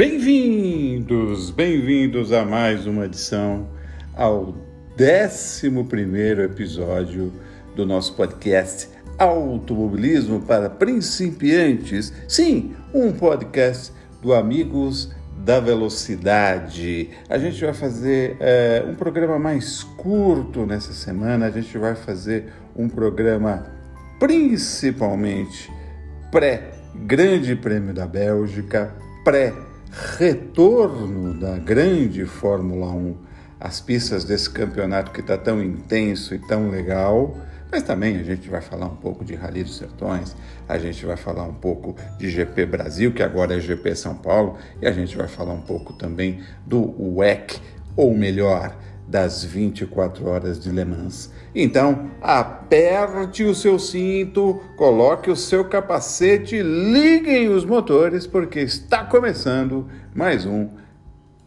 Bem-vindos, bem-vindos a mais uma edição, ao 11 episódio do nosso podcast Automobilismo para Principiantes. Sim, um podcast do Amigos da Velocidade. A gente vai fazer é, um programa mais curto nessa semana, a gente vai fazer um programa principalmente pré-Grande Prêmio da Bélgica, pré retorno da grande Fórmula 1 às pistas desse campeonato que está tão intenso e tão legal. Mas também a gente vai falar um pouco de Rally dos Sertões, a gente vai falar um pouco de GP Brasil, que agora é GP São Paulo, e a gente vai falar um pouco também do WEC, ou melhor, das 24 horas de Le Mans. Então, aperte o seu cinto, coloque o seu capacete, liguem os motores, porque está começando mais um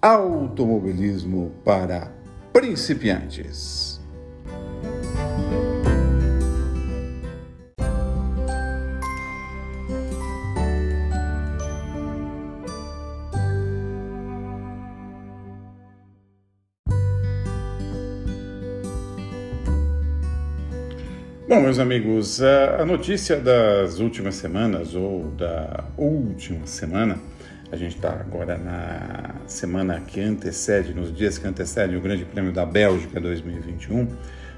automobilismo para principiantes. Bom, meus amigos, a notícia das últimas semanas, ou da última semana, a gente está agora na semana que antecede, nos dias que antecedem o Grande Prêmio da Bélgica 2021,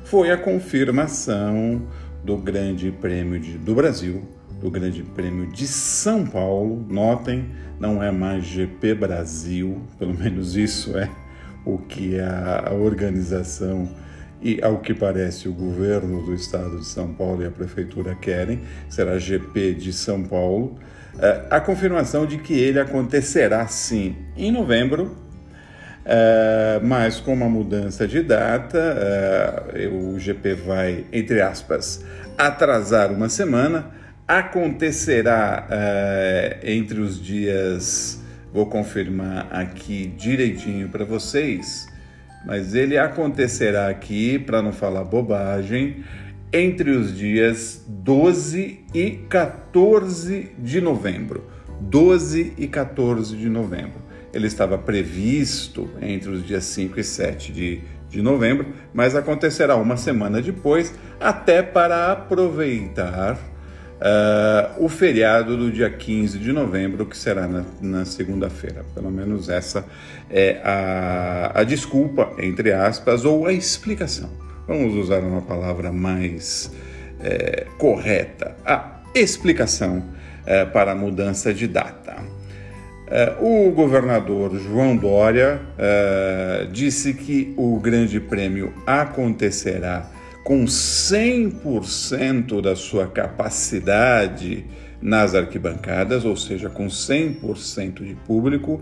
foi a confirmação do Grande Prêmio de, do Brasil, do Grande Prêmio de São Paulo. Notem, não é mais GP Brasil, pelo menos isso é o que a, a organização e, ao que parece, o governo do estado de São Paulo e a prefeitura querem, será GP de São Paulo, é, a confirmação de que ele acontecerá sim em novembro, é, mas com uma mudança de data, é, o GP vai, entre aspas, atrasar uma semana, acontecerá entre os dias, vou confirmar aqui direitinho para vocês mas ele acontecerá aqui, para não falar bobagem, entre os dias 12 e 14 de novembro. 12 e 14 de novembro. Ele estava previsto entre os dias 5 e 7 de, de novembro, mas acontecerá uma semana depois, até para aproveitar uh, o feriado do dia 15 de novembro, que será na, na segunda-feira. Pelo menos essa é a, a desculpa, entre aspas, ou a explicação. Vamos usar uma palavra mais é, correta: a explicação é, para a mudança de data. É, o governador João Dória é, disse que o Grande Prêmio acontecerá com 100% da sua capacidade nas arquibancadas, ou seja, com 100% de público.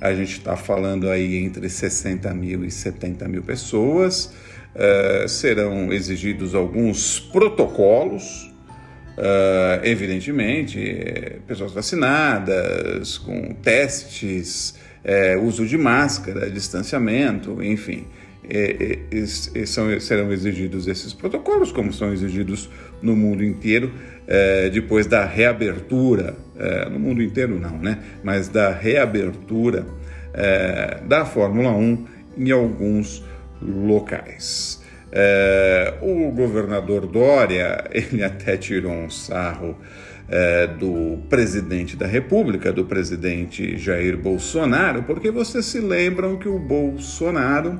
A gente está falando aí entre 60 mil e 70 mil pessoas. Uh, serão exigidos alguns protocolos, uh, evidentemente, eh, pessoas vacinadas, com testes, uso de máscara, distanciamento, enfim é, é, são, serão exigidos esses protocolos, como são exigidos no mundo inteiro, é, depois da reabertura, é, no mundo inteiro não, né? Mas da reabertura é, da Fórmula 1 em alguns locais. É, o governador Dória, ele até tirou um sarro do presidente da República, do presidente Jair Bolsonaro, porque vocês se lembram que o Bolsonaro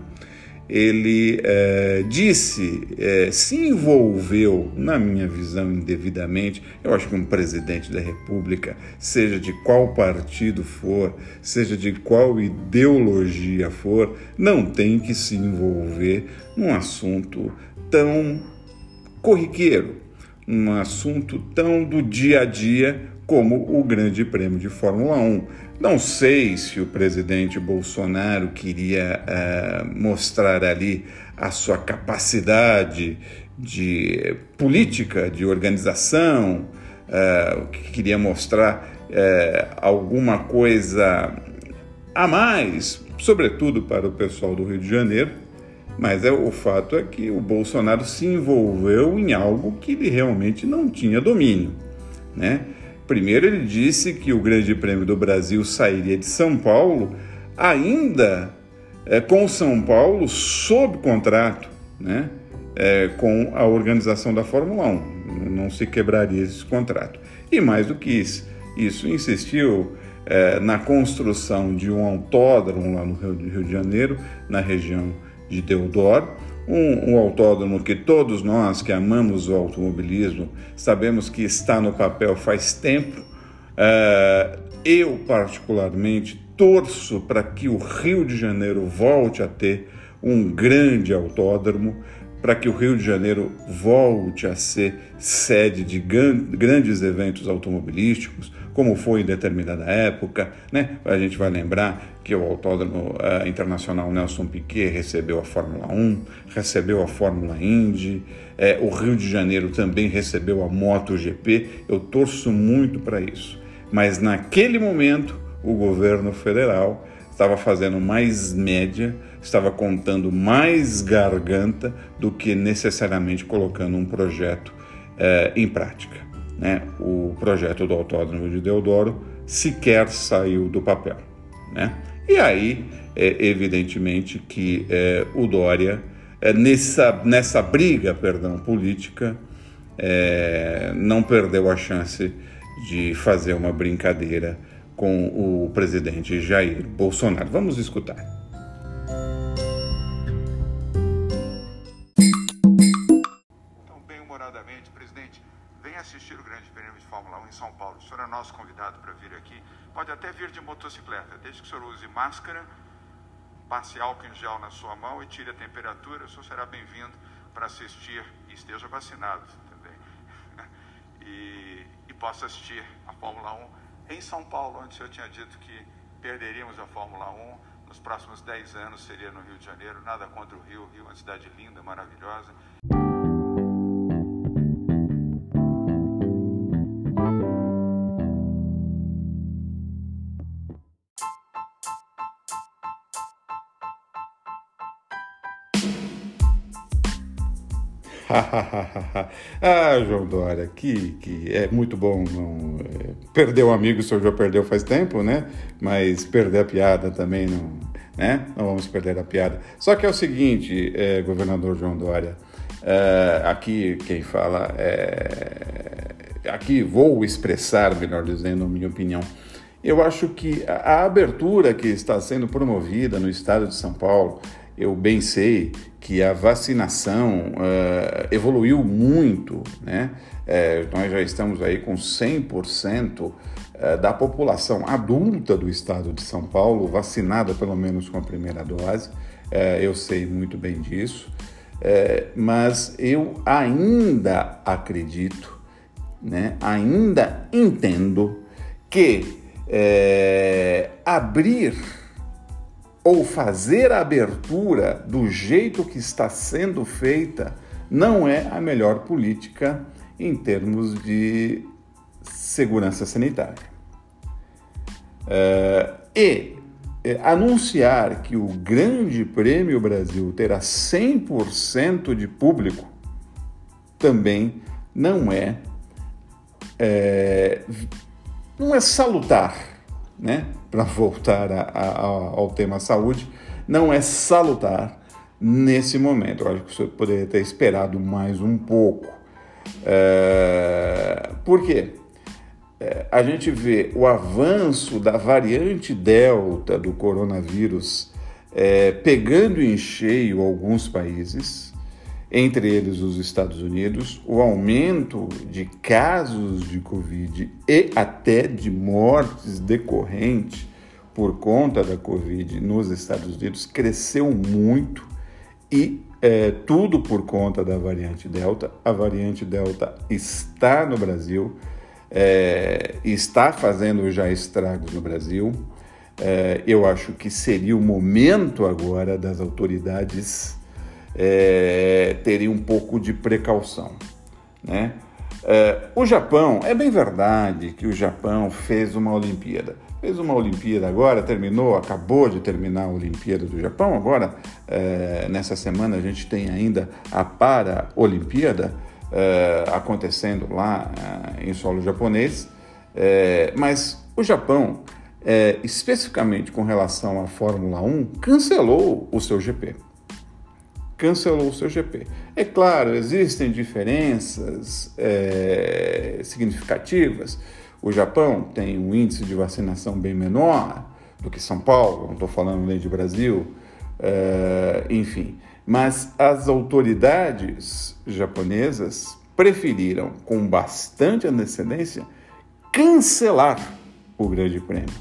ele é, disse, é, se envolveu, na minha visão, indevidamente. Eu acho que um presidente da República, seja de qual partido for, seja de qual ideologia for, não tem que se envolver num assunto tão corriqueiro, um assunto tão do dia a dia como o Grande Prêmio de Fórmula 1. Não sei se o presidente Bolsonaro queria uh, mostrar ali a sua capacidade de política, de organização, uh, queria mostrar uh, alguma coisa a mais, sobretudo para o pessoal do Rio de Janeiro, mas é, o fato é que o Bolsonaro se envolveu em algo que ele realmente não tinha domínio, né? Primeiro ele disse que o Grande Prêmio do Brasil sairia de São Paulo, ainda é, com São Paulo sob contrato, né? É, com a organização da Fórmula 1. Não se quebraria esse contrato. E mais do que isso, isso insistiu é, na construção de um autódromo lá no Rio de Janeiro, na região de Deodoro, um, um, autódromo que todos nós que amamos o automobilismo sabemos que está no papel faz tempo. É, eu, particularmente, torço para que o Rio de Janeiro volte a ter um grande autódromo, para que o Rio de Janeiro volte a ser sede de grandes eventos automobilísticos, como foi em determinada época. Né? A gente vai lembrar que o Autódromo uh, Internacional Nelson Piquet recebeu a Fórmula 1, recebeu a Fórmula Indy, é, o Rio de Janeiro também recebeu a MotoGP. Eu torço muito para isso. Mas naquele momento, o governo federal estava fazendo mais média, estava contando mais garganta do que necessariamente colocando um projeto é, em prática. Né? O projeto do Autódromo de Deodoro sequer saiu do papel. Né? E aí, é, evidentemente, que é, o Dória, é, nessa, nessa briga perdão, política, é, não perdeu a chance de fazer uma brincadeira com o presidente Jair Bolsonaro. Vamos escutar. Assistir o Grande Prêmio de Fórmula 1 em São Paulo. O senhor é nosso convidado para vir aqui. Pode até vir de motocicleta, desde que o senhor use máscara, passe álcool em gel na sua mão e tire a temperatura. O senhor será bem-vindo para assistir e esteja vacinado também. E, e possa assistir a Fórmula 1 em São Paulo, onde o senhor tinha dito que perderíamos a Fórmula 1, nos próximos 10 anos seria no Rio de Janeiro, nada contra o Rio, o Rio é uma cidade linda, maravilhosa. ah, João Dória, que, que é muito bom. Não, é, perder um amigo, o senhor já perdeu faz tempo, né? Mas perder a piada também não, né? Não vamos perder a piada. Só que é o seguinte, é, governador João Dória, é, aqui quem fala é. Aqui vou expressar, melhor dizendo, a minha opinião. Eu acho que a, a abertura que está sendo promovida no estado de São Paulo eu bem sei que a vacinação uh, evoluiu muito, né? É, nós já estamos aí com 100% eh, da população adulta do estado de São Paulo vacinada pelo menos com a primeira dose. É, eu sei muito bem disso, é, mas eu ainda acredito, né? Ainda entendo que abrir ou fazer a abertura do jeito que está sendo feita não é a melhor política em termos de segurança sanitária. É, e é, anunciar que o Grande Prêmio Brasil terá 100% de público também não é, é não é salutar né, para voltar a, a, ao tema saúde, não é salutar nesse momento. Eu acho que você poderia ter esperado mais um pouco. É, por quê? É, a gente vê o avanço da variante Delta do coronavírus é, pegando em cheio alguns países, entre eles os Estados Unidos, o aumento de casos de Covid e até de mortes decorrentes por conta da Covid nos Estados Unidos cresceu muito e é, tudo por conta da variante Delta. A variante Delta está no Brasil, é, está fazendo já estragos no Brasil. É, eu acho que seria o momento agora das autoridades é, teria um pouco de precaução. Né? É, o Japão, é bem verdade que o Japão fez uma Olimpíada. Fez uma Olimpíada agora, terminou, acabou de terminar a Olimpíada do Japão. Agora, é, nessa semana, a gente tem ainda a Para-Olimpíada é, acontecendo lá é, em solo japonês. É, mas o Japão, é, especificamente com relação à Fórmula 1, cancelou o seu GP. Cancelou o seu GP. É claro, existem diferenças é, significativas. O Japão tem um índice de vacinação bem menor do que São Paulo, não estou falando nem de Brasil, é, enfim. Mas as autoridades japonesas preferiram, com bastante antecedência, cancelar o Grande Prêmio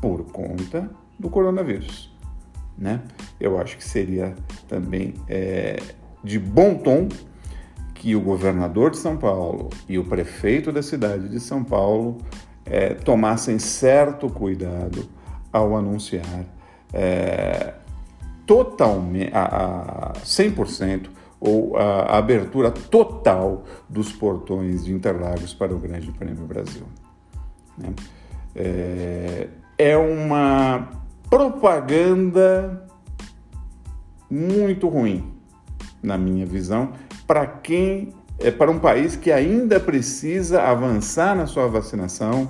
por conta do coronavírus. Né? Eu acho que seria também é, de bom tom que o governador de São Paulo e o prefeito da cidade de São Paulo é, tomassem certo cuidado ao anunciar é, totalmente, a, a 100% ou a abertura total dos portões de Interlagos para o Grande Prêmio Brasil. Né? É, é uma propaganda muito ruim, na minha visão, para quem é para um país que ainda precisa avançar na sua vacinação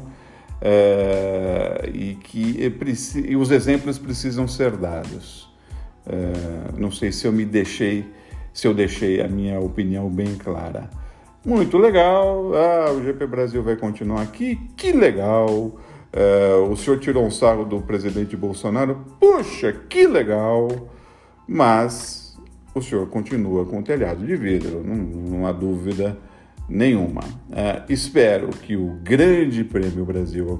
é, e que e, e os exemplos precisam ser dados. É, não sei se eu me deixei, se eu deixei a minha opinião bem clara. Muito legal, ah, o GP Brasil vai continuar aqui, que legal. É, o senhor tirou um sarro do presidente Bolsonaro, puxa, que legal. Mas o senhor continua com o telhado de vidro, não, não há dúvida nenhuma. É, espero que o Grande Prêmio Brasil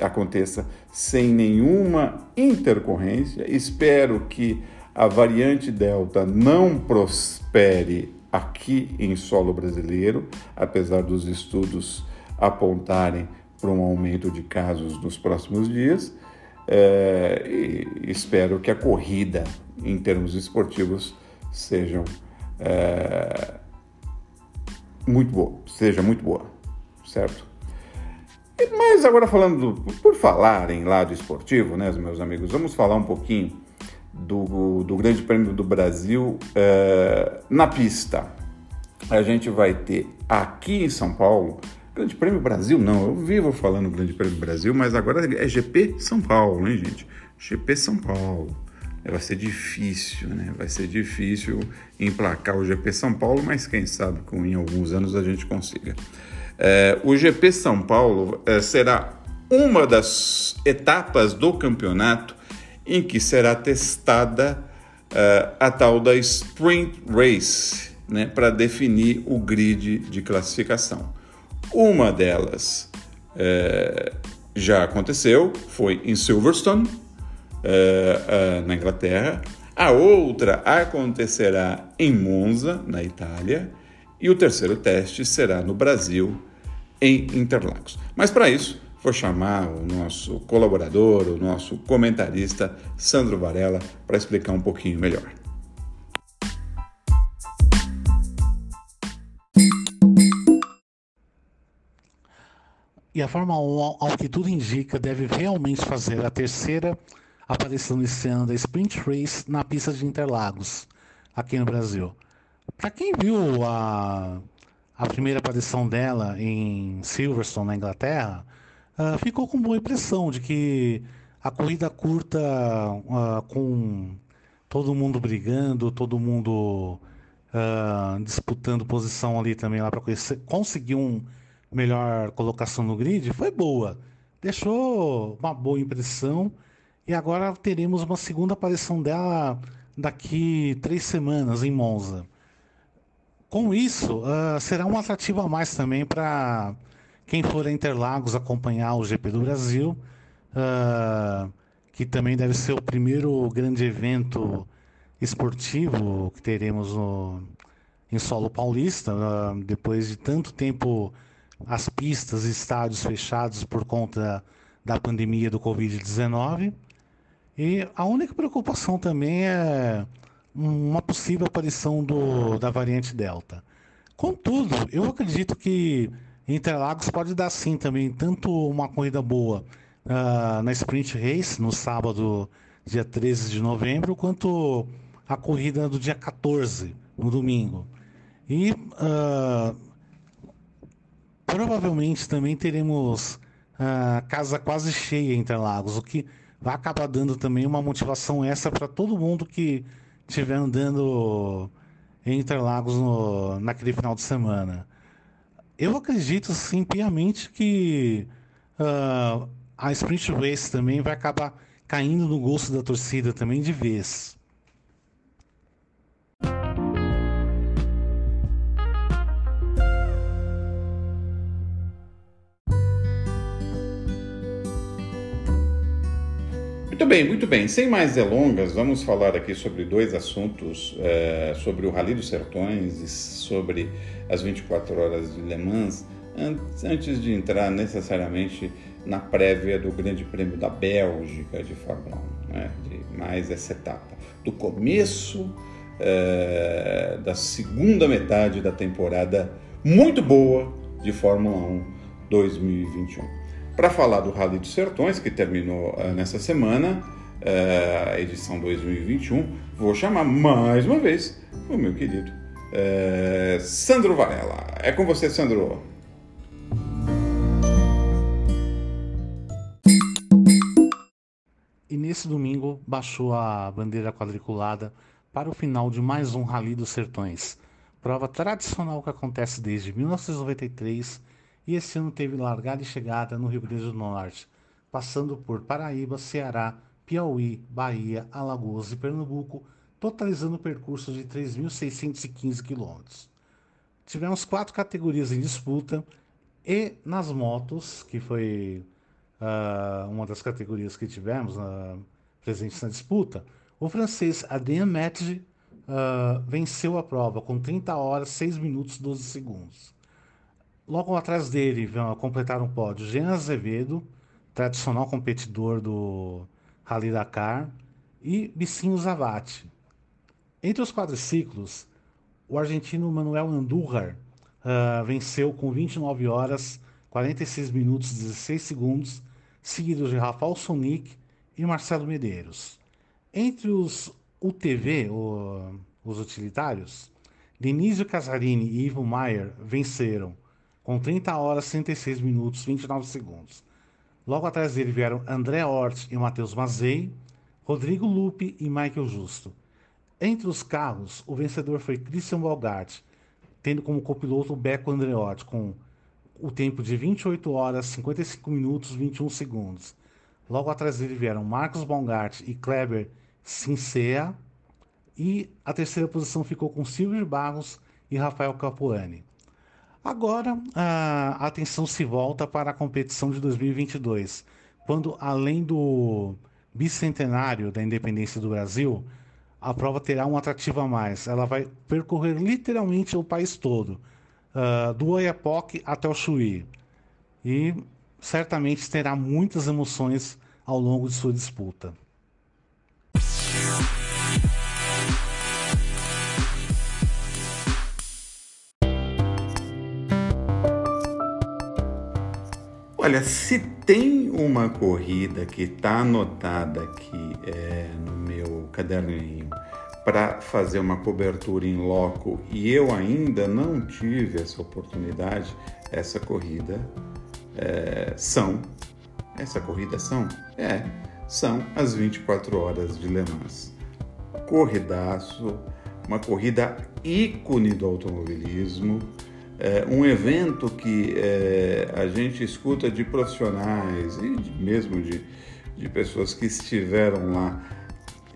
aconteça sem nenhuma intercorrência. Espero que a variante Delta não prospere aqui em solo brasileiro, apesar dos estudos apontarem para um aumento de casos nos próximos dias. É, espero que a corrida, em termos esportivos, sejam é, muito boa, seja muito boa, certo? Mas agora falando, do, por falar em lado esportivo, né, meus amigos, vamos falar um pouquinho do, do Grande Prêmio do Brasil é, na pista. A gente vai ter aqui em São Paulo, Grande Prêmio Brasil não, eu vivo falando Grande Prêmio Brasil, mas agora é GP São Paulo, hein, gente? GP São Paulo. Vai ser difícil, né? Vai ser difícil emplacar o GP São Paulo, mas quem sabe que em alguns anos a gente consiga. É, o GP São Paulo é, será uma das etapas do campeonato em que será testada uh, a tal da Sprint Race, né, para definir o grid de classificação. Uma delas uh, já aconteceu, foi em Silverstone, uh, na Inglaterra. A outra acontecerá em Monza, na Itália. E o terceiro teste será no Brasil, em Interlagos. Mas para isso, vou chamar o nosso colaborador, o nosso comentarista, Sandro Varela, para explicar um pouquinho melhor. E a Fórmula 1, ao que tudo indica, deve realmente fazer a terceira aparição nesse ano da Sprint Race na pista de Interlagos, aqui no Brasil. Para quem viu a, a primeira aparição dela em Silverstone, na Inglaterra, uh, ficou com boa impressão de que a corrida curta, uh, com todo mundo brigando, todo mundo uh, disputando posição ali também lá para conseguir uma melhor colocação no grid, foi boa. Deixou uma boa impressão e agora teremos uma segunda aparição dela daqui três semanas em Monza. Com isso, uh, será um atrativo a mais também para quem for a Interlagos acompanhar o GP do Brasil, uh, que também deve ser o primeiro grande evento esportivo que teremos no, em solo paulista, uh, depois de tanto tempo as pistas e estádios fechados por conta da pandemia do Covid-19. E a única preocupação também é uma possível aparição do, da variante Delta. Contudo, eu acredito que Interlagos pode dar sim também, tanto uma corrida boa uh, na Sprint Race, no sábado, dia 13 de novembro, quanto a corrida do dia 14, no domingo. E uh, provavelmente também teremos uh, casa quase cheia em Interlagos, o que vai acabar dando também uma motivação extra para todo mundo que estiver andando em Interlagos no, naquele final de semana. Eu acredito, sim, piamente que uh, a Sprint Race também vai acabar caindo no gosto da torcida também de vez. Bem, muito bem. Sem mais delongas, vamos falar aqui sobre dois assuntos: é, sobre o Rally dos Sertões e sobre as 24 horas de Le Mans, antes de entrar necessariamente na prévia do Grande Prêmio da Bélgica de Fórmula 1, né, de mais essa etapa, do começo é, da segunda metade da temporada muito boa de Fórmula 1 2021. Para falar do Rally dos Sertões, que terminou uh, nessa semana, uh, edição 2021, vou chamar mais uma vez o meu querido uh, Sandro Varela. É com você, Sandro. E nesse domingo baixou a bandeira quadriculada para o final de mais um Rally dos Sertões, prova tradicional que acontece desde 1993 e esse ano teve largada e chegada no Rio Grande do Norte, passando por Paraíba, Ceará, Piauí, Bahia, Alagoas e Pernambuco, totalizando o percurso de 3.615 quilômetros. Tivemos quatro categorias em disputa e nas motos, que foi uh, uma das categorias que tivemos uh, presentes na disputa, o francês Adrien Metge uh, venceu a prova com 30 horas, 6 minutos e 12 segundos. Logo atrás dele vão completar um pódio Jean Azevedo, tradicional competidor do Rally Dakar, e Bicinho Zavati. Entre os quadriciclos, o argentino Manuel Andújar uh, venceu com 29 horas, 46 minutos e 16 segundos, seguido de Rafael Sonic e Marcelo Medeiros. Entre os UTV, o, os utilitários, Denise Casarini e Ivo Maier venceram com 30 horas, 36 minutos, 29 segundos. Logo atrás dele vieram André Hort e Matheus Mazei, Rodrigo Lupe e Michael Justo. Entre os carros, o vencedor foi Christian Balgart, tendo como copiloto Beco Andreotti, com o tempo de 28 horas, 55 minutos, 21 segundos. Logo atrás dele vieram Marcos Bongart e Kleber Sincea. E a terceira posição ficou com Silvio Barros e Rafael Capuani. Agora, a atenção se volta para a competição de 2022, quando, além do bicentenário da independência do Brasil, a prova terá um atrativo a mais. Ela vai percorrer literalmente o país todo, uh, do Oiapoque até o Chuí. E certamente terá muitas emoções ao longo de sua disputa. Olha, se tem uma corrida que está anotada aqui é, no meu caderninho para fazer uma cobertura em loco e eu ainda não tive essa oportunidade, essa corrida é, são. Essa corrida são? É, são as 24 horas de Le Mans. Corridaço, uma corrida ícone do automobilismo é, um evento que é, a gente escuta de profissionais e de, mesmo de, de pessoas que estiveram lá.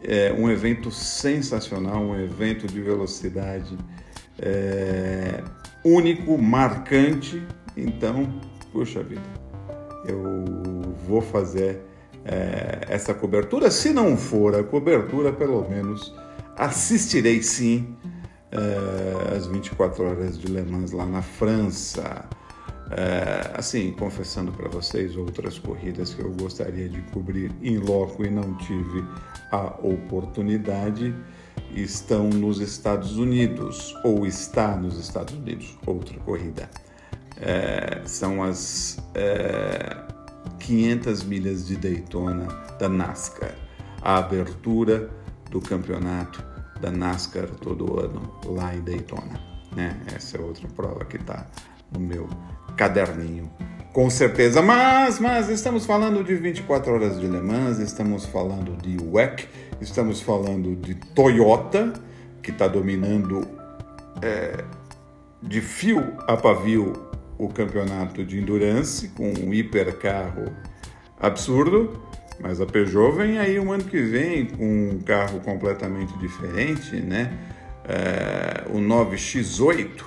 É um evento sensacional, um evento de velocidade é, único, marcante. Então, puxa vida, eu vou fazer é, essa cobertura. Se não for a cobertura, pelo menos assistirei sim uh, as 24 horas de Le Mans lá na França. Uh, assim, confessando para vocês outras corridas que eu gostaria de cobrir em loco e não tive a oportunidade, estão nos Estados Unidos, ou está nos Estados Unidos, outra corrida. Uh, são as 500 milhas de Daytona da NASCAR, a abertura do campeonato da NASCAR todo ano lá em Daytona. Né? Essa é outra prova que está no meu caderninho Com certeza, mas, mas estamos falando de 24 horas de Le Mans, estamos falando de WEC, estamos falando de Toyota, que está dominando é, de fio a pavio o campeonato de endurance com um hipercarro absurdo, mas a Peugeot vem aí um ano que vem com um carro completamente diferente, né? É, o 9X8,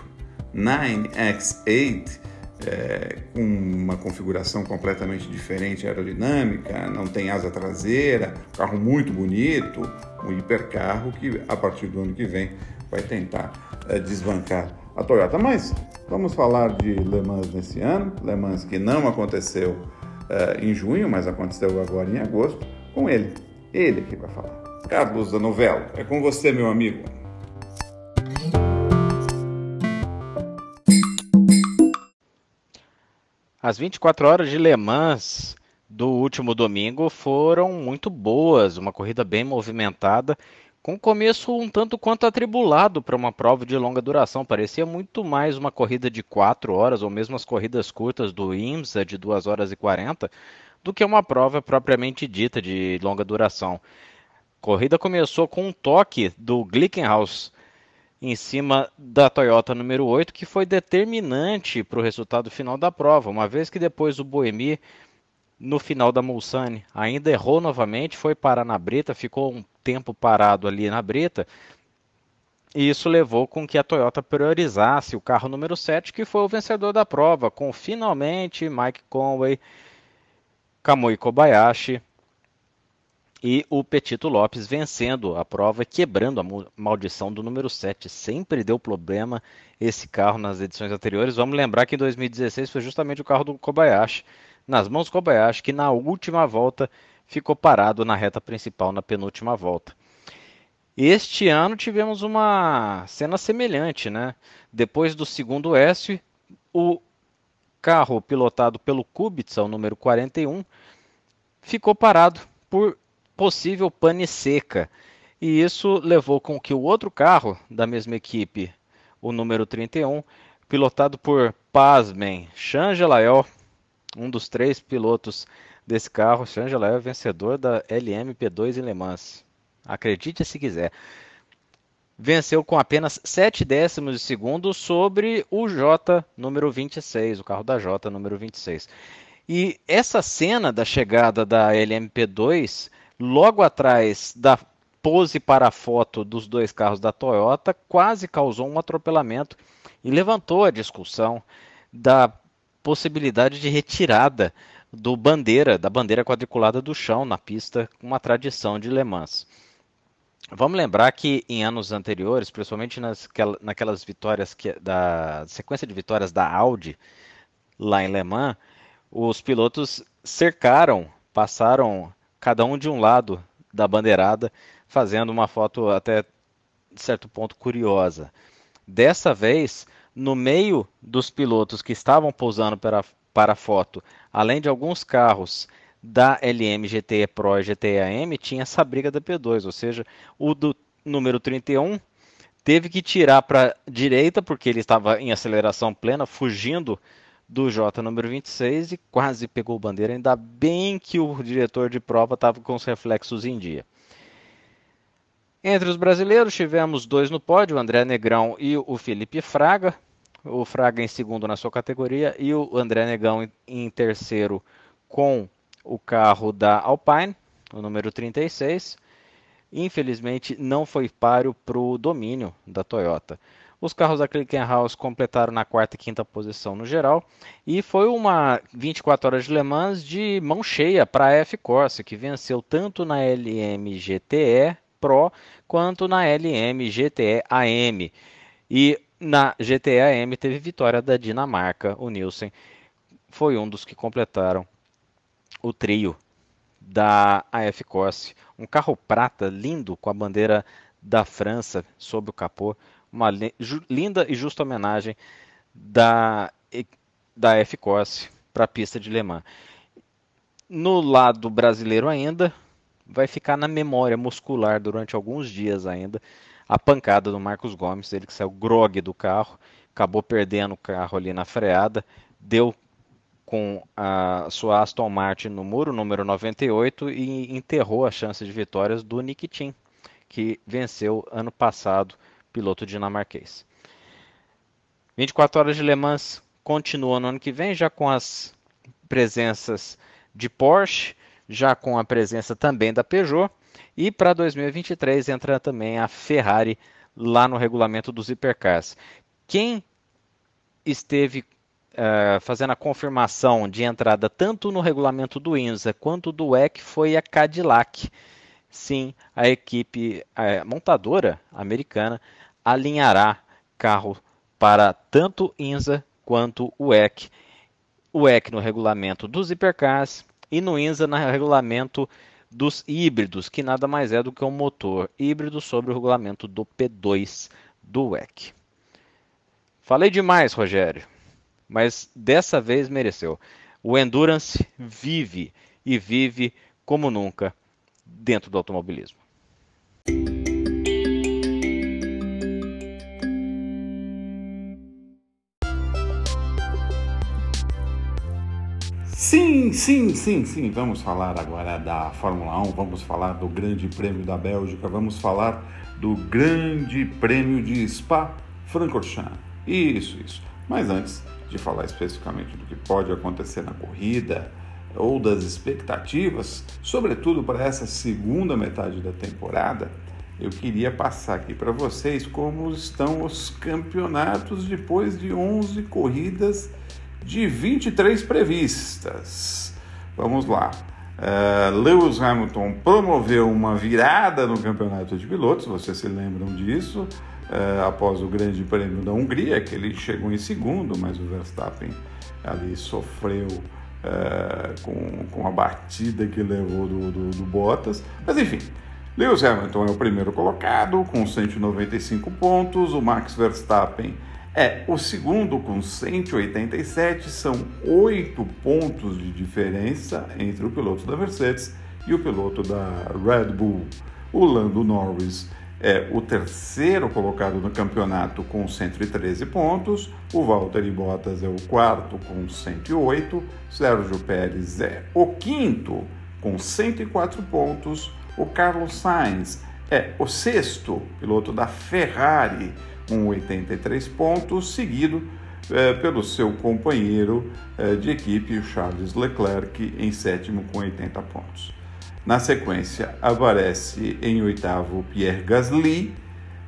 9X8, é, com uma configuração completamente diferente aerodinâmica, não tem asa traseira, carro muito bonito, um hipercarro que a partir do ano que vem vai tentar é, desbancar a Toyota. Mas vamos falar de Le Mans nesse ano, Le Mans que não aconteceu é, em junho, mas aconteceu agora em agosto, com ele, ele que vai falar. Carlos da Novela, é com você, meu amigo. As 24 horas de Le Mans do último domingo foram muito boas, uma corrida bem movimentada, com começo um tanto quanto atribulado para uma prova de longa duração. Parecia muito mais uma corrida de 4 horas, ou mesmo as corridas curtas do IMSA de 2 horas e 40, do que uma prova propriamente dita de longa duração. A corrida começou com um toque do Glickenhaus em cima da Toyota número 8, que foi determinante para o resultado final da prova, uma vez que depois o Boemi, no final da Mulsanne, ainda errou novamente, foi parar na brita, ficou um tempo parado ali na brita, e isso levou com que a Toyota priorizasse o carro número 7, que foi o vencedor da prova, com finalmente Mike Conway, Kamui Kobayashi e o Petito Lopes vencendo a prova, quebrando a maldição do número 7. Sempre deu problema esse carro nas edições anteriores. Vamos lembrar que em 2016 foi justamente o carro do Kobayashi, nas mãos do Kobayashi, que na última volta ficou parado na reta principal na penúltima volta. Este ano tivemos uma cena semelhante, né? Depois do segundo S, o carro pilotado pelo Kubica, o número 41, ficou parado por possível pane seca. E isso levou com que o outro carro da mesma equipe, o número 31, pilotado por, pasmem, Changelael, um dos três pilotos desse carro, Changelael é vencedor da LMP2 em Le Mans. Acredite se quiser. Venceu com apenas 7 décimos de segundo sobre o J número 26, o carro da J número 26. E essa cena da chegada da LMP2 logo atrás da pose para a foto dos dois carros da Toyota, quase causou um atropelamento e levantou a discussão da possibilidade de retirada do bandeira, da bandeira quadriculada do chão na pista, uma tradição de Le Mans. Vamos lembrar que em anos anteriores, principalmente nas, naquelas vitórias que, da sequência de vitórias da Audi lá em Le Mans, os pilotos cercaram, passaram cada um de um lado da bandeirada, fazendo uma foto até certo ponto curiosa. Dessa vez, no meio dos pilotos que estavam pousando para, para foto, além de alguns carros da LM GTE Pro e GTE AM, tinha essa briga da P2, ou seja, o do número 31 teve que tirar para direita porque ele estava em aceleração plena, fugindo do J número 26 e quase pegou bandeira. Ainda bem que o diretor de prova estava com os reflexos em dia. Entre os brasileiros, tivemos dois no pódio, o André Negrão e o Felipe Fraga. O Fraga em segundo na sua categoria e o André Negrão em terceiro com o carro da Alpine, o número 36. Infelizmente, não foi páreo para o domínio da Toyota. Os carros da Clickenhaus completaram na quarta e quinta posição no geral. E foi uma 24 horas de Le Mans de mão cheia para a F-Corse, que venceu tanto na LM GTE Pro quanto na LM GTE AM. E na GTE AM teve vitória da Dinamarca, o Nielsen foi um dos que completaram o trio da AF Corse. Um carro prata lindo com a bandeira da França sob o capô uma linda e justa homenagem da, da F-Corse para a pista de Le Mans. No lado brasileiro ainda, vai ficar na memória muscular durante alguns dias ainda a pancada do Marcos Gomes, ele que saiu grog do carro, acabou perdendo o carro ali na freada, deu com a sua Aston Martin no muro, número 98, e enterrou a chance de vitórias do Nick Tim, que venceu ano passado, piloto dinamarquês. 24 horas de Le Mans continua no ano que vem, já com as presenças de Porsche, já com a presença também da Peugeot, e para 2023 entra também a Ferrari lá no regulamento dos hipercars. Quem esteve uh, fazendo a confirmação de entrada tanto no regulamento do INSA quanto do WEC foi a Cadillac. Sim, a equipe a montadora americana alinhará carro para tanto INSA quanto o WEC. O WEC no regulamento dos hipercars e no INSA no regulamento dos híbridos, que nada mais é do que um motor híbrido sobre o regulamento do P2 do WEC. Falei demais, Rogério mas dessa vez mereceu. O Endurance vive e vive como nunca dentro do automobilismo. Sim, sim, sim, sim. Vamos falar agora da Fórmula 1, vamos falar do Grande Prêmio da Bélgica, vamos falar do Grande Prêmio de Spa-Francorchamps. Isso, isso. Mas antes, de falar especificamente do que pode acontecer na corrida ou das expectativas, sobretudo para essa segunda metade da temporada, eu queria passar aqui para vocês como estão os campeonatos depois de 11 corridas de 23 previstas. Vamos lá. Uh, Lewis Hamilton promoveu uma virada no campeonato de pilotos, vocês se lembram disso? uh, após o Grande Prêmio da Hungria, que ele chegou em segundo, mas o Verstappen ali sofreu uh, com, com a batida que levou do, do, do Bottas. Mas enfim, Lewis Hamilton é o primeiro colocado com 195 pontos, o Max Verstappen é o segundo com 187, são oito pontos de diferença entre o piloto da Mercedes e o piloto da Red Bull. O Lando Norris é o terceiro colocado no campeonato com 113 pontos, o Valtteri Bottas é o quarto com 108, Sérgio Pérez é o quinto com 104 pontos, o Carlos Sainz é o sexto piloto da Ferrari com 83 pontos, seguido é, pelo seu companheiro é, de equipe, Charles Leclerc, em sétimo com 80 pontos. Na sequência, aparece em oitavo Pierre Gasly,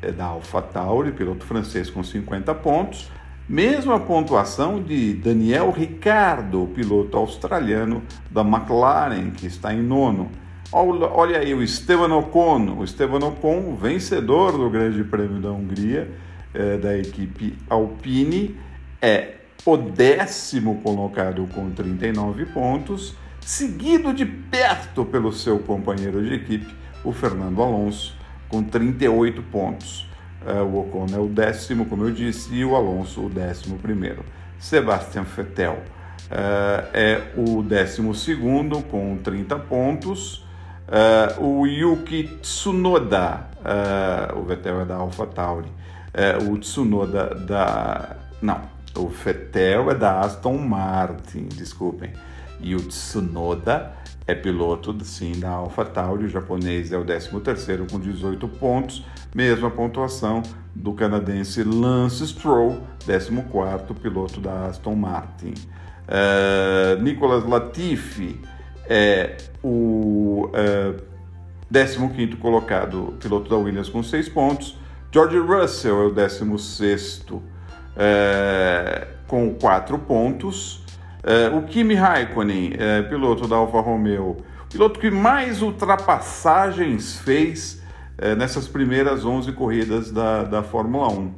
é da AlphaTauri, piloto francês com 50 pontos. Mesma pontuação de Daniel Ricciardo, piloto australiano da McLaren, que está em nono. Olha aí o Esteban Ocon, o Esteban Ocon, vencedor do Grande Prêmio da Hungria, é, da equipe Alpine, é o décimo colocado com 39 pontos seguido de perto pelo seu companheiro de equipe, o Fernando Alonso, com 38 pontos. É, o Ocon é o décimo, como eu disse, e o Alonso o décimo primeiro. Sebastian Vettel é, é o décimo segundo, com 30 pontos. É, o Yuki Tsunoda, o Vettel é da AlphaTauri, o Tsunoda da... não, o Vettel é da Aston Martin, desculpem. E o Tsunoda é piloto, sim, da AlphaTauri. O japonês é o 13º com 18 pontos. Mesma pontuação do canadense Lance Stroll, 14º piloto da Aston Martin. Uh, Nicolas Latifi é o uh, é, 15º colocado piloto da Williams com 6 pontos. George Russell é o 16º uh, é, com 4 pontos. Uh, o Kimi Raikkonen, uh, piloto da Alfa Romeo, piloto que mais ultrapassagens fez uh, nessas primeiras 11 corridas da, da Fórmula 1.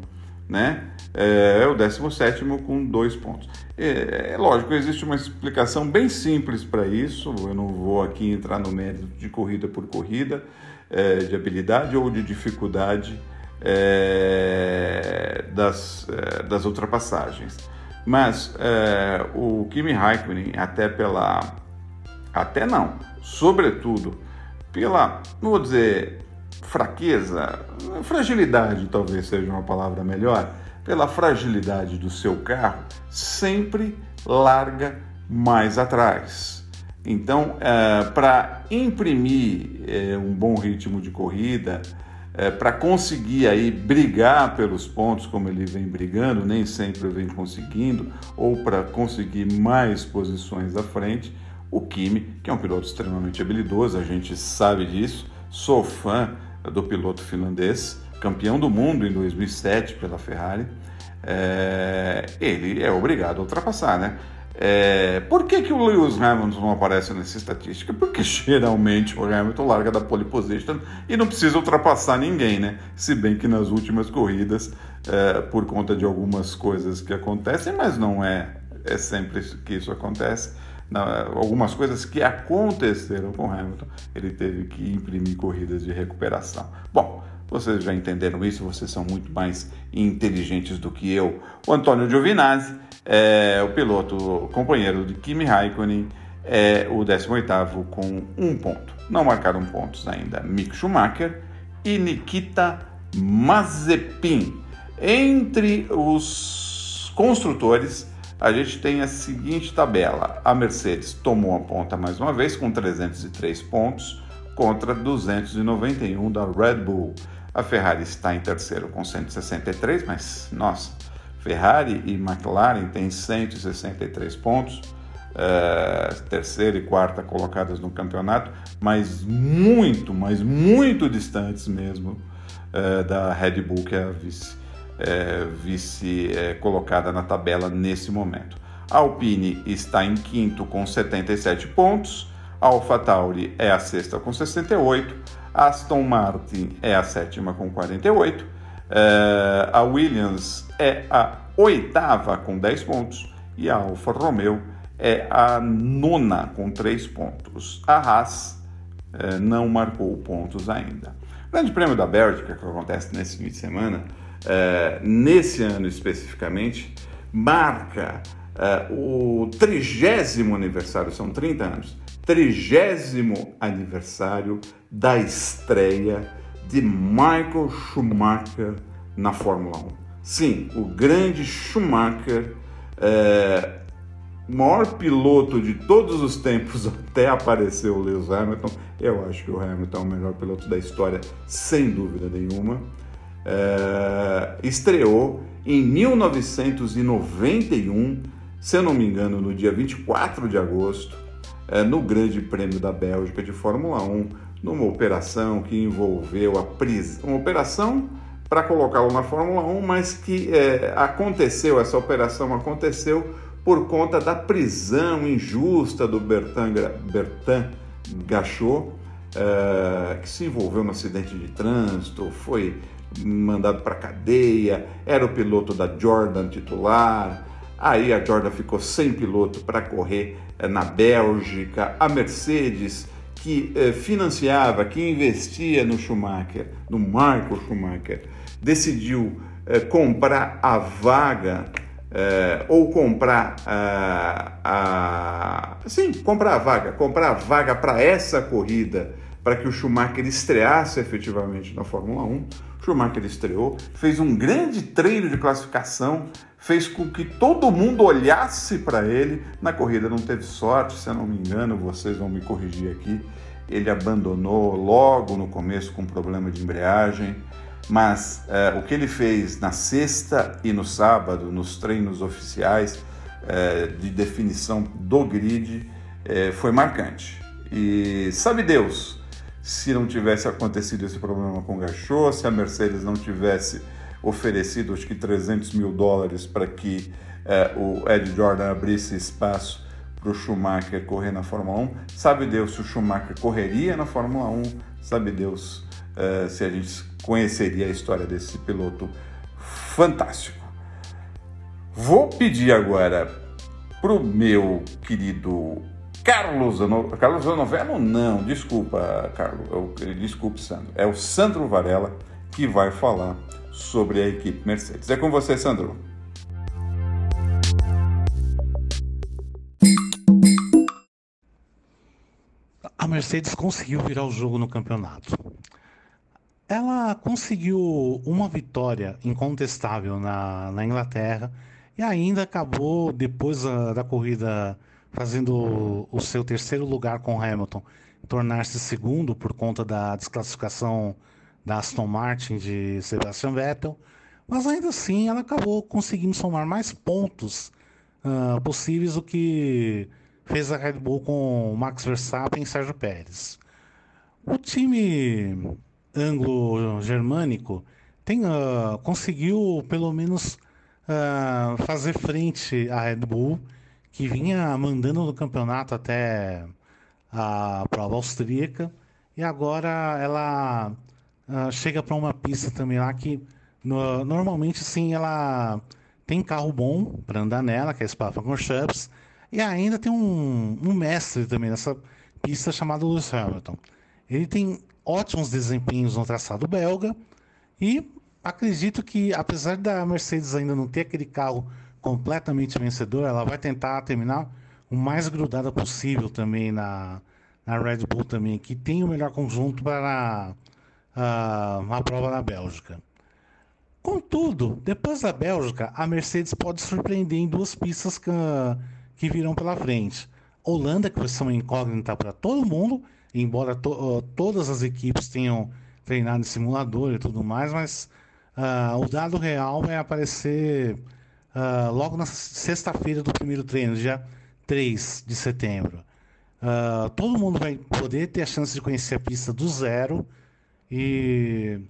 Né? É o 17 com dois pontos. É, é, lógico, existe uma explicação bem simples para isso. Eu não vou aqui entrar no mérito de corrida por corrida, é, de habilidade ou de dificuldade é, das, é, das ultrapassagens. Mas é, o Kimi Raikkonen, até pela. Até não, sobretudo pela, não vou dizer fraqueza, fragilidade talvez seja uma palavra melhor, pela fragilidade do seu carro, sempre larga mais atrás. Então, é, para imprimir é, um bom ritmo de corrida, é, para conseguir aí brigar pelos pontos como ele vem brigando, nem sempre vem conseguindo, ou para conseguir mais posições à frente, o Kimi, que é um piloto extremamente habilidoso, a gente sabe disso, sou fã do piloto finlandês, campeão do mundo em 2007 pela Ferrari, é, ele é obrigado a ultrapassar, né? É, por que, que o Lewis Hamilton não aparece nessa estatística? Porque geralmente o Hamilton larga da pole position e não precisa ultrapassar ninguém, né? Se bem que nas últimas corridas, é, por conta de algumas coisas que acontecem, mas não é, é sempre que isso acontece, não, algumas coisas que aconteceram com Hamilton, ele teve que imprimir corridas de recuperação. Bom, vocês já entenderam isso, vocês são muito mais inteligentes do que eu. O Antônio Giovinazzi é o piloto companheiro de Kimi Raikkonen, é o 18º com um ponto. Não marcaram pontos ainda Mick Schumacher e Nikita Mazepin. Entre os construtores, a gente tem a seguinte tabela. A Mercedes tomou a ponta mais uma vez com 303 pontos contra 291 da Red Bull. A Ferrari está em terceiro com 163, mas nossa, Ferrari e McLaren têm 163 pontos, é, terceira e quarta colocadas no campeonato, mas muito, mas muito distantes mesmo é, da Red Bull, que é a vice é, vice colocada na tabela nesse momento. A Alpine está em quinto com 77 pontos, a AlphaTauri é a sexta com 68, a Aston Martin é a sétima com 48, é, a Williams é a oitava com 10 pontos e a Alfa Romeo é a nona com 3 pontos. A Haas é, não marcou pontos ainda. O Grande Prêmio da Bélgica, que acontece nesse fim de semana, é, nesse ano especificamente, marca é, o trigésimo aniversário, são 30 anos, trigésimo aniversário da estreia de Michael Schumacher na Fórmula 1. Sim, o grande Schumacher, é, maior piloto de todos os tempos até aparecer o Lewis Hamilton. Eu acho que o Hamilton é o melhor piloto da história, sem dúvida nenhuma é, estreou em 1991, se eu não me engano, no dia 24 de agosto, é, no Grande Prêmio da Bélgica de Fórmula 1, numa operação que envolveu a prisão, uma operação para colocá-lo na Fórmula 1, mas que é, aconteceu, essa operação aconteceu por conta da prisão injusta do Bertrand, Bertrand Gachot, é, que se envolveu no acidente de trânsito, foi mandado para cadeia, era o piloto da Jordan titular. Aí a Jordan ficou sem piloto para correr eh, na Bélgica. A Mercedes, que eh, financiava, que investia no Schumacher, no Michael Schumacher, decidiu eh, comprar a vaga ou comprar a, a, sim, comprar a vaga, comprar a vaga para essa corrida, para que o Schumacher estreasse efetivamente na Fórmula 1. Schumacher estreou, fez um grande treino de classificação, fez com que todo mundo olhasse para ele. Na corrida não teve sorte, se eu não me engano, vocês vão me corrigir aqui. Ele abandonou logo no começo com problema de embreagem, mas é, o que ele fez na sexta e no sábado, nos treinos oficiais é, de definição do grid, é, foi marcante. E sabe Deus, se não tivesse acontecido esse problema com o Gachot, se a Mercedes não tivesse oferecido acho que 300 mil dólares para que o Ed Jordan abrisse espaço para o Schumacher correr na Fórmula 1. Sabe Deus se o Schumacher correria na Fórmula 1, sabe Deus se a gente conheceria a história desse piloto fantástico. Vou pedir agora para o meu querido Carlos Anovello. Carlos Anovello, não, desculpa, Carlos. Desculpe, Sandro. É o Sandro Varela que vai falar sobre a equipe Mercedes. É com você, Sandro. A Mercedes conseguiu virar o jogo no campeonato. Ela conseguiu uma vitória incontestável na, na Inglaterra e ainda acabou, depois da, da corrida fazendo o seu terceiro lugar com Hamilton tornar-se segundo por conta da desclassificação da Aston Martin de Sebastian Vettel, mas ainda assim ela acabou conseguindo somar mais pontos uh, possíveis do que fez a Red Bull com Max Verstappen e Sérgio Pérez. O time anglo-germânico uh, conseguiu pelo menos uh, fazer frente à Red Bull, que vinha mandando no campeonato até a prova austríaca, e agora ela uh, chega para uma pista também lá que no, normalmente sim ela tem carro bom para andar nela, que é Spa-Francorchamps, e ainda tem um, um mestre também nessa pista chamado Lewis Hamilton. Ele tem ótimos desempenhos no traçado belga e acredito que, apesar da Mercedes ainda não ter aquele carro completamente vencedor, ela vai tentar terminar o mais grudada possível também na, na Red Bull também, que tem o melhor conjunto para a, a, a prova na Bélgica. Contudo, depois da Bélgica, a Mercedes pode surpreender em duas pistas que, que virão pela frente. Holanda, que vai ser uma incógnita para todo mundo, embora to, uh, todas as equipes tenham treinado em simulador e tudo mais, mas uh, o dado real vai aparecer uh, logo na sexta-feira do primeiro treino, dia 3 de setembro. todo mundo vai poder ter a chance de conhecer a pista do zero e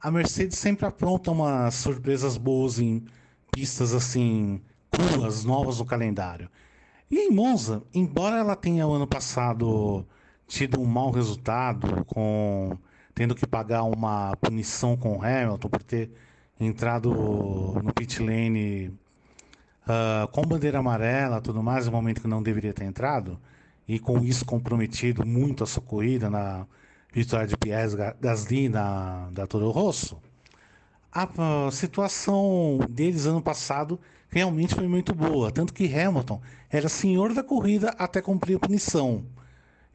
a Mercedes sempre apronta umas surpresas boas em pistas assim cruas, novas no calendário. E em Monza, embora ela tenha ano passado tido um mau resultado, com tendo que pagar uma punição com o Hamilton por ter entrado no pit lane uh, com bandeira amarela, tudo mais, no momento que não deveria ter entrado, e com isso comprometido muito a sua corrida na vitória de Pierre Gasly na, da Toro Rosso. A, a situação deles ano passado realmente foi muito boa, tanto que Hamilton era senhor da corrida até cumprir a punição.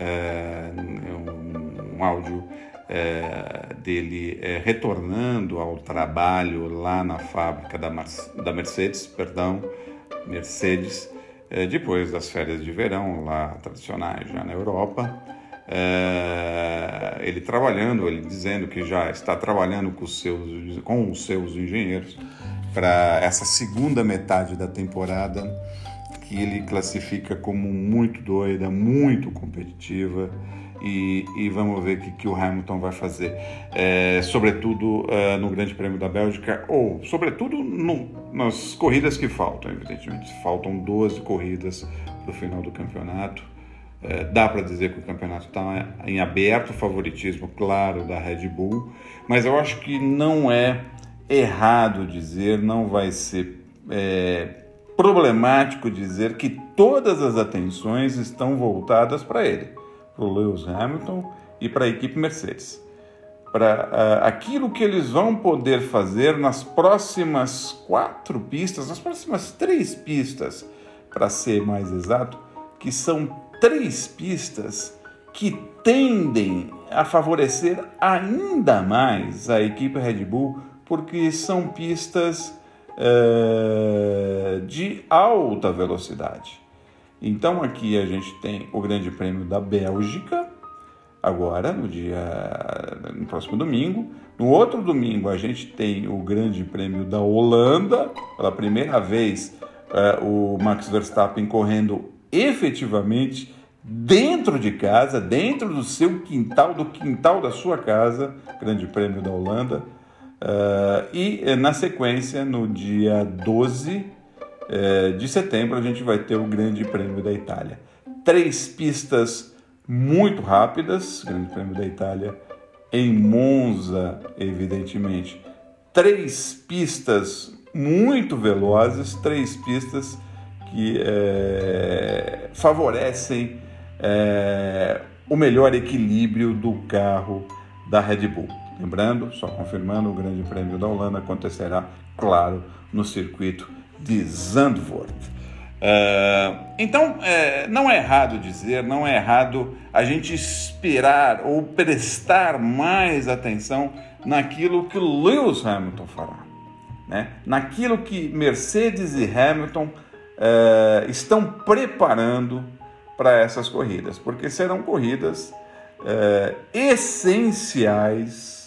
É, um, um áudio é, dele é, retornando ao trabalho lá na fábrica da, da Mercedes, perdão, Mercedes, é, depois das férias de verão lá tradicionais já na Europa. É, ele trabalhando, ele dizendo que já está trabalhando com seus, com os seus engenheiros para essa segunda metade da temporada que ele classifica como muito doida, muito competitiva e, e vamos ver o que, que, o Hamilton vai fazer, é, sobretudo é, no Grande Prêmio da Bélgica ou sobretudo no, nas corridas que faltam, evidentemente faltam 12 corridas para o final do campeonato. É, dá para dizer que o campeonato está em aberto, favoritismo claro da Red Bull, mas eu acho que não é errado dizer, não vai ser é, problemático dizer que todas as atenções estão voltadas para ele, para o Lewis Hamilton e para a equipe Mercedes. Para uh, aquilo que eles vão poder fazer nas próximas quatro pistas, nas próximas três pistas, para ser mais exato, que são três pistas que tendem a favorecer ainda mais a equipe Red Bull, porque são pistas uh, de alta velocidade. Então aqui a gente tem o Grande Prêmio da Bélgica, agora no dia no próximo domingo. No outro domingo a gente tem o Grande Prêmio da Holanda, pela primeira vez uh, o Max Verstappen correndo efetivamente dentro de casa, dentro do seu quintal, do quintal da sua casa, Grande Prêmio da Holanda. Uh, e na sequência, no dia 12 uh, de setembro, a gente vai ter o Grande Prêmio da Itália. Três pistas muito rápidas, Grande Prêmio da Itália em Monza, evidentemente. Três pistas muito velozes, três pistas que é, favorecem é, o melhor equilíbrio do carro da Red Bull. Lembrando, só confirmando, o Grande Prêmio da Holanda acontecerá, claro, no circuito de Zandvoort. Uh, então, é, não é errado dizer, não é errado a gente esperar ou prestar mais atenção naquilo que Lewis Hamilton fará, né? naquilo que Mercedes e Hamilton uh, estão preparando para essas corridas, porque serão corridas uh, essenciais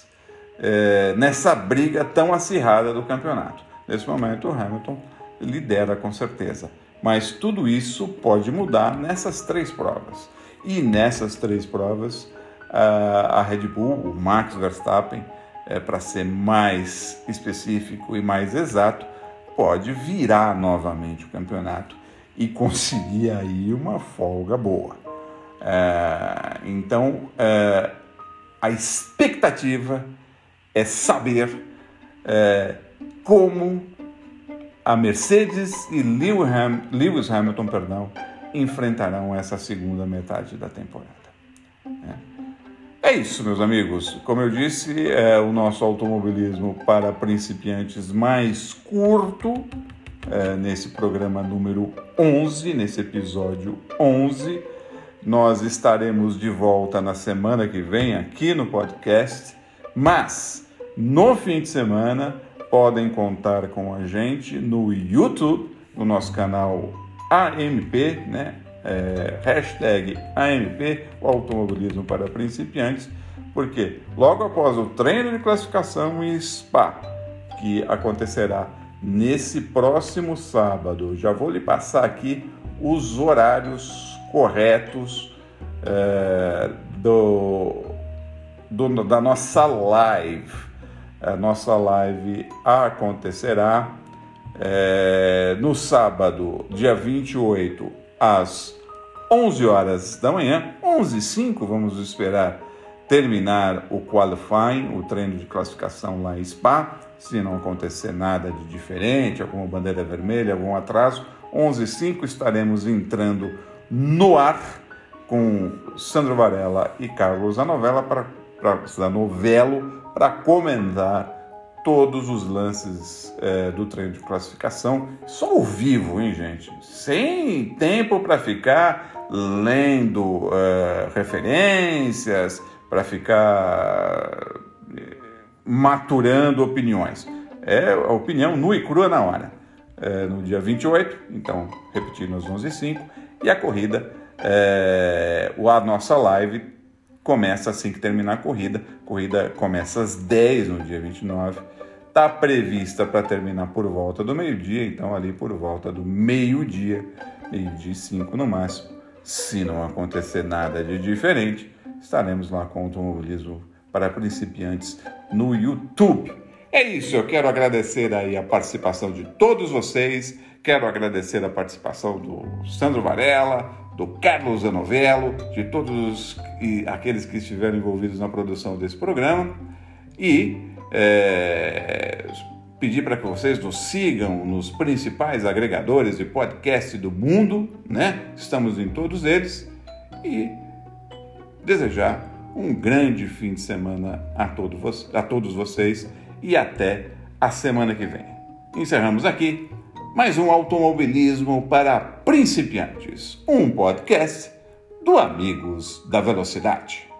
é, nessa briga tão acirrada do campeonato. Nesse momento, o Hamilton lidera com certeza. Mas tudo isso pode mudar nessas três provas. E nessas três provas, a Red Bull, o Max Verstappen, é, para ser mais específico e mais exato, pode virar novamente o campeonato e conseguir aí uma folga boa. É, então, é, a expectativa é saber é, como a Mercedes e Lewis Hamilton perdão, enfrentarão essa segunda metade da temporada. É. é isso, meus amigos. Como eu disse, é o nosso automobilismo para principiantes mais curto, é, nesse programa número 11, nesse episódio 11. Nós estaremos de volta na semana que vem aqui no podcast, mas no fim de semana, podem contar com a gente no YouTube, no nosso canal AMP, né? É, hashtag AMP, o automobilismo para principiantes, porque logo após o treino de classificação em Spa, que acontecerá nesse próximo sábado, já vou lhe passar aqui os horários corretos é, do, do, da nossa live a nossa live acontecerá é, no sábado, dia 28, às 11 horas da manhã, 11 h 05 vamos esperar terminar o qualifying, o treino de classificação lá em Spa, se não acontecer nada de diferente, alguma bandeira vermelha, algum atraso, 11 h 05 estaremos entrando no ar com Sandro Varela e Carlos Zanovella para, para novelo para comentar todos os lances é, do treino de classificação, só ao vivo, hein, gente? Sem tempo para ficar lendo é, referências, para ficar é, maturando opiniões. É a opinião nua e crua na hora. É, no dia 28, então, repetindo às 11h05, e a corrida, é, a nossa live começa assim que terminar a corrida. A corrida começa às 10 no dia 29. Está prevista para terminar por volta do meio-dia, então ali por volta do meio-dia, meio-dia e 5 no máximo. Se não acontecer nada de diferente, estaremos lá com o automobilismo para principiantes no YouTube. É isso, eu quero agradecer aí a participação de todos vocês, quero agradecer a participação do Sandro Varela, do Carlos Zanovello, de todos aqueles que estiveram envolvidos na produção desse programa e é, pedir para que vocês nos sigam nos principais agregadores de podcast do mundo, né? Estamos em todos eles e desejar um grande fim de semana a, a todos vocês e até a semana que vem. Encerramos aqui mais um automobilismo para principiantes, um podcast do Amigos da Velocidade.